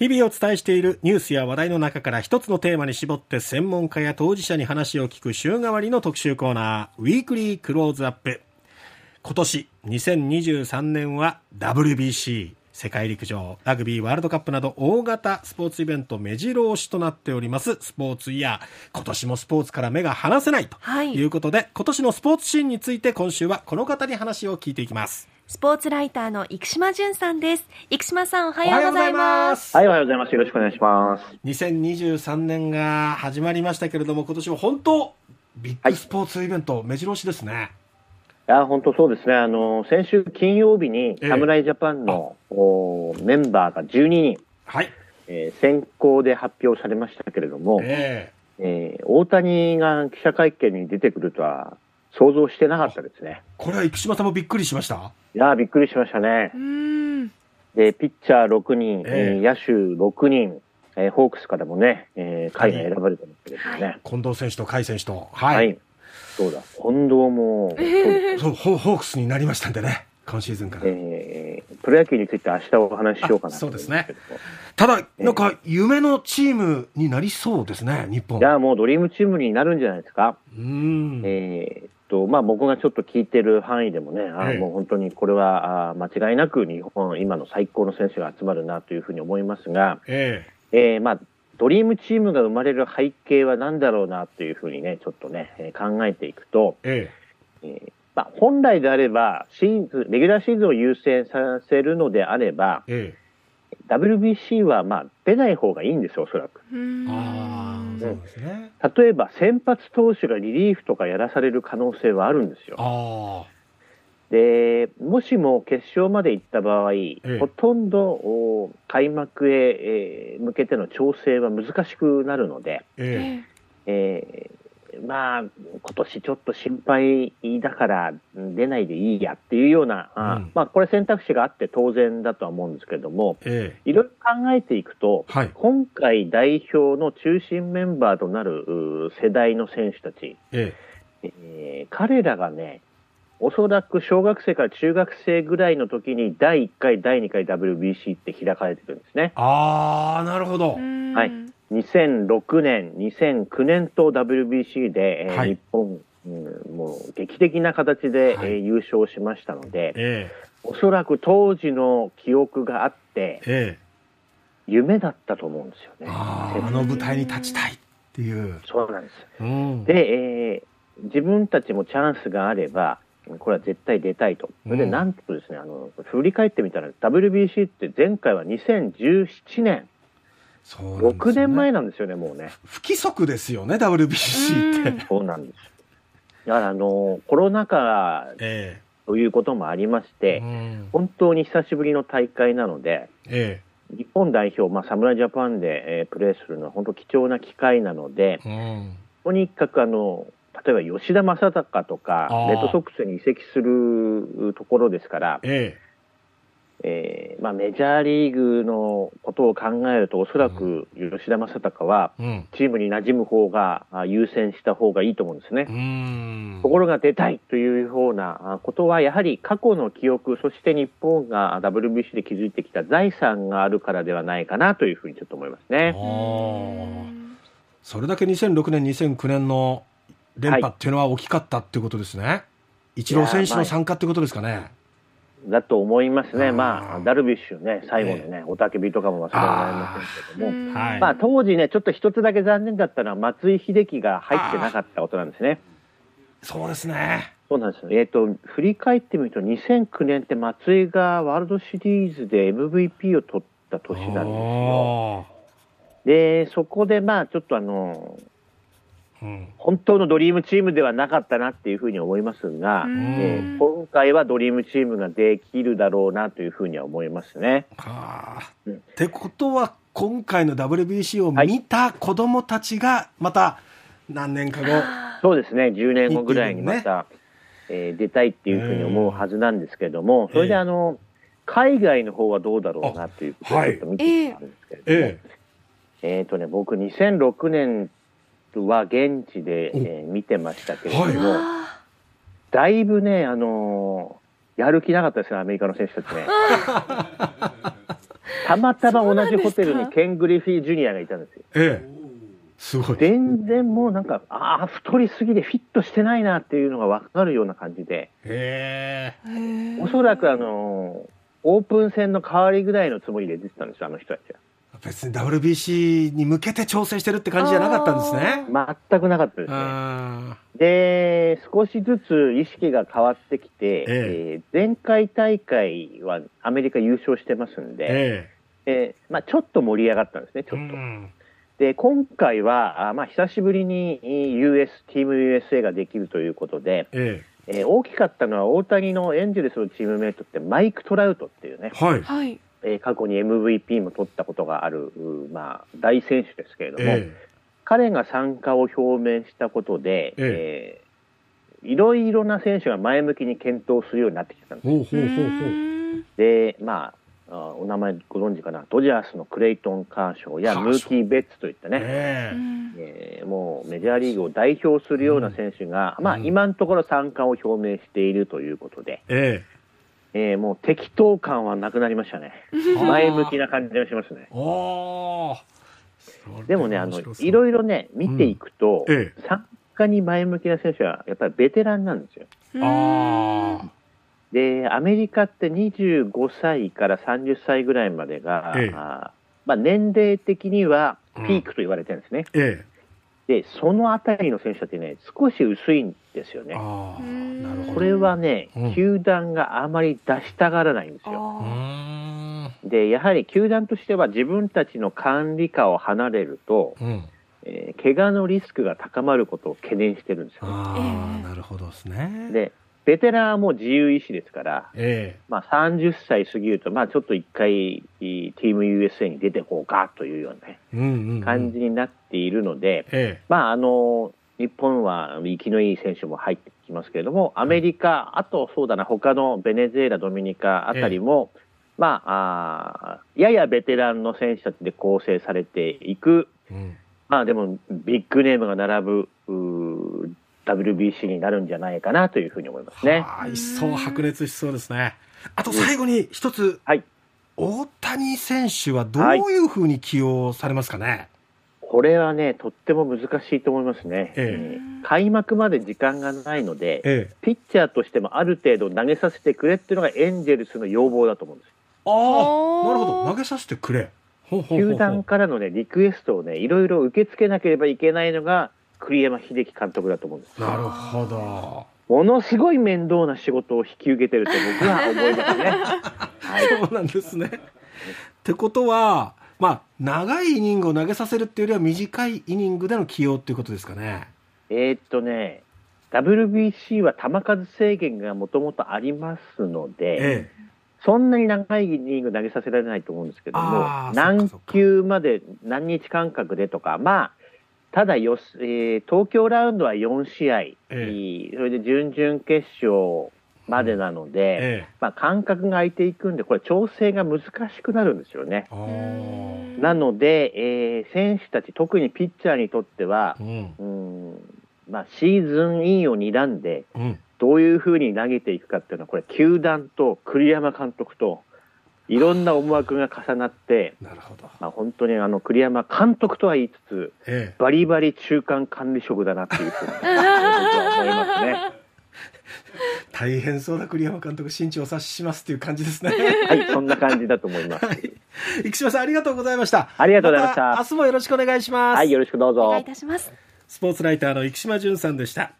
日々お伝えしているニュースや話題の中から一つのテーマに絞って専門家や当事者に話を聞く週替わりの特集コーナー、ウィークリークローズアップ。今年2023年は WBC、世界陸上、ラグビーワールドカップなど大型スポーツイベント目白押しとなっておりますスポーツイヤー。今年もスポーツから目が離せないということで、はい、今年のスポーツシーンについて今週はこの方に話を聞いていきます。スポーツライターの生島淳さんです。生島さん、おはようございます。はい、おはようございます。よろしくお願いします。2023年が始まりましたけれども、今年は本当、ビッグスポーツイベント、はい、目白押しですね。いや、本当そうですね。あの、先週金曜日に、侍ジャパンの、えー、メンバーが12人、はい。えー、先行で発表されましたけれども、えー、えー、大谷が記者会見に出てくるとは想像してなかったですね。これは生島さんもびっくりしました？いやびっくりしましたね。で、ピッチャー6人、えー、野手6人、えー、ホークスからもね、えー、甲斐が選ばれたんですけどね、はい。近藤選手と甲斐選手と。はい。はい、そうだ、近藤も、えー、そうホ、ホークスになりましたんでね。今シーズンから。えー、プロ野球について明日お話ししようかなそうですね。ただ、なんか、夢のチームになりそうですね、日本。いや、もうドリームチームになるんじゃないですか。うん。えー、と、まあ、僕がちょっと聞いてる範囲でもね、あもう本当にこれはあ間違いなく日本、今の最高の選手が集まるなというふうに思いますが、ええー、まあ、ドリームチームが生まれる背景は何だろうなというふうにね、ちょっとね、えー、考えていくと、ええ。えーまあ、本来であればシーズン、レギュラーシーズンを優先させるのであれば、ええ。WBC はまあ出ない方がいいんですよ、おそらく。あそうですね、例えば先発投手がリリーフとかやらされる可能性はあるんですよ。でもしも決勝まで行った場合、ええ、ほとんど開幕へ、えー、向けての調整は難しくなるので、ええ。えまあ、今年ちょっと心配だから出ないでいいやっていうような、うん、まあ、これ選択肢があって当然だとは思うんですけれども、ええ、いろいろ考えていくと、はい、今回代表の中心メンバーとなる世代の選手たち、え。えー、彼らがね、おそらく小学生から中学生ぐらいの時に第1回、第2回 WBC って開かれてるんですね。ああ、なるほど。はい。2006年、2009年と WBC で、はい、日本、うん、もう劇的な形で、はい、えー、優勝しましたので、えー、おそらく当時の記憶があって、えー、夢だったと思うんですよね。あの舞台に立ちたいっていう。そうなんです。うん、で、えー、自分たちもチャンスがあれば、これは絶対出たいと。それで、なんとですね、あの、振り返ってみたら、WBC って前回は2017年、そうね、6年前なんですよね、もうね。不規則ですよね、WBC って。そうなんです。だから、あの、コロナ禍ということもありまして、え本当に久しぶりの大会なので、え日本代表、まあ、侍ジャパンで、えー、プレーするのは本当貴重な機会なので、とにかくあの、例えば吉田正尚とか、レッドソックスに移籍するところですから、ええ。えーまあ、メジャーリーグのことを考えると、おそらく吉田正尚は、チームに馴染む方が優先した方がいいと思うんですね。ところが出たいというようなことは、やはり過去の記憶、そして日本が WBC で築いてきた財産があるからではないかなというふうにちょっと思いますね。それだけ2006年、2009年の連覇っていうのは大きかったっていうことですね。はい、イチロー選手の参加ってことですかね。だと思いますね、まあ、ダルビッシュね、最後のね、おたけびとかも忘れられませんけども、まあ、当時ね、ちょっと一つだけ残念だったのは、松井秀喜が入ってなかったことなんですね。そうですね。そうなんですよ。えっ、ー、と、振り返ってみると、2009年って松井がワールドシリーズで MVP を取った年なんですよ。で、そこでまあ、ちょっとあの、本当のドリームチームではなかったなっていうふうに思いますが、えー、今回はドリームチームができるだろうなというふうには思いますね。はあ、うん、ってことは今回の WBC を見た子どもたちがまた何年か後、はい、そうですね。10年後ぐらいにまた、ね。えー、出たいっていうふうに思うはずなんですけれども、それであの、海外の方はどうだろうなということをちょっと見てみたんですけれども、えー、えーとね、僕2006年は現地で、えー、見てましたけれども、はい、だいぶね、あのー、やる気なかったですね、アメリカの選手たちね。たまたま同じホテルにケン・グリフィー・ジュニアがいたんですよ。ええ。すごい。全然もうなんか、ああ、太りすぎでフィットしてないなっていうのが分かるような感じで、へえ。おそらくあの、オープン戦の代わりぐらいのつもりで出てたんですよ、あの人たちは。別に WBC に向けて調整してるって感じじゃなかったんですね。全くなかったですね。で、少しずつ意識が変わってきて、ええ。ー、前回大会はアメリカ優勝してますんで、ええ。えー、まあ、ちょっと盛り上がったんですね、ちょっと。で、今回は、あまあ、久しぶりに US、チーム USA ができるということで、ええ。えー、大きかったのは大谷のエンジェルスのチームメイトってマイク・トラウトっていうね、はい、えー、過去に MVP も取ったことがある、まあ、大選手ですけれども、え彼が参加を表明したことで、ええ。ー、いろいろな選手が前向きに検討するようになってきたんです。で、まあ、お名前ご存知かな、ドジャースのクレイトン・カーショーやムーキー・ベッツといったね、えー、えー、もうメジャーリーグを代表するような選手が、うん、まあ、今のところ参加を表明しているということで、えーえー、もう適当感はなくなりましたね。前向きな感じがしますね。でもね、あの、いろいろね、見ていくと、うん。ええ、参加に前向きな選手は、やっぱりベテランなんですよ。で、アメリカって25歳から30歳ぐらいまでが、ええ、あまあ、年齢的にはピークと言われてるんですね。うんえ。で、そのあたりの選手たちね、少し薄いんですよね。これはね、うん、球団があまり出したがらないんですよ。で、やはり球団としては自分たちの管理下を離れると、うん、えー、怪我のリスクが高まることを懸念してるんですよ、ね。ああ、なるほどですね。で、ベテランはもう自由意志ですから、えー、まあ、30歳過ぎると、まあ、ちょっと一回、チーム USA に出てこうかというようなね、うんうんうん、感じになっているので、えー、まあ、あの、日本は生きのいい選手も入ってきますけれども、アメリカ、あとそうだな、他のベネズエラ、ドミニカあたりも、えー、まああ、ややベテランの選手たちで構成されていく、うん、まあでも、ビッグネームが並ぶ、WBC になるんじゃないかなというふうに思いますね。一層白熱しそうですね。あと最後に一つ、はい、大谷選手はどういうふうに起用されますかね、はい、これはね、とっても難しいと思いますね。ええ開幕まで時間がないので、ええ、ピッチャーとしてもある程度投げさせてくれっていうのがエンジェルスの要望だと思うんです。ああ、なるほど。投げさせてくれ。球団からのね、リクエストをね、いろいろ受け付けなければいけないのが、栗山英樹監督だと思うんです。なるほど。ものすごい面倒な仕事を引き受けてると僕は思いますね。はい、そうなんですね。ってことは、まあ、長いイニングを投げさせるっていうよりは短いイニングでの起用っていうことですかね。えー、っとね、WBC は球数制限がもともとありますので、ええ、そんなに長いイニング投げさせられないと思うんですけども、何球まで何日間隔でとか、まあ、ただよ、えー、東京ラウンドは4試合、えー、それで準々決勝までなので、えー、まあ、間隔が空いていくんで、これ、調整が難しくなるんですよね。なので、えー、選手たち、特にピッチャーにとっては、うん、うんまあ、シーズンインを睨んで、うん、どういうふうに投げていくかっていうのは、これ、球団と栗山監督と、いろんな思惑が重なって、なるほど。まあ、本当にあの栗山監督とは言いつつ、ええ、バリバリ中間管理職だなっていうふうに思いますね。大変そうな栗山監督、心中お察ししますっていう感じですね。はい、そんな感じだと思います。はい、生島さん、ありがとうございました。ありがとうございました。明日もよろしくお願いします。はい、よろしくどうぞ。お願いいたします。スポーツライターの生島淳さんでした。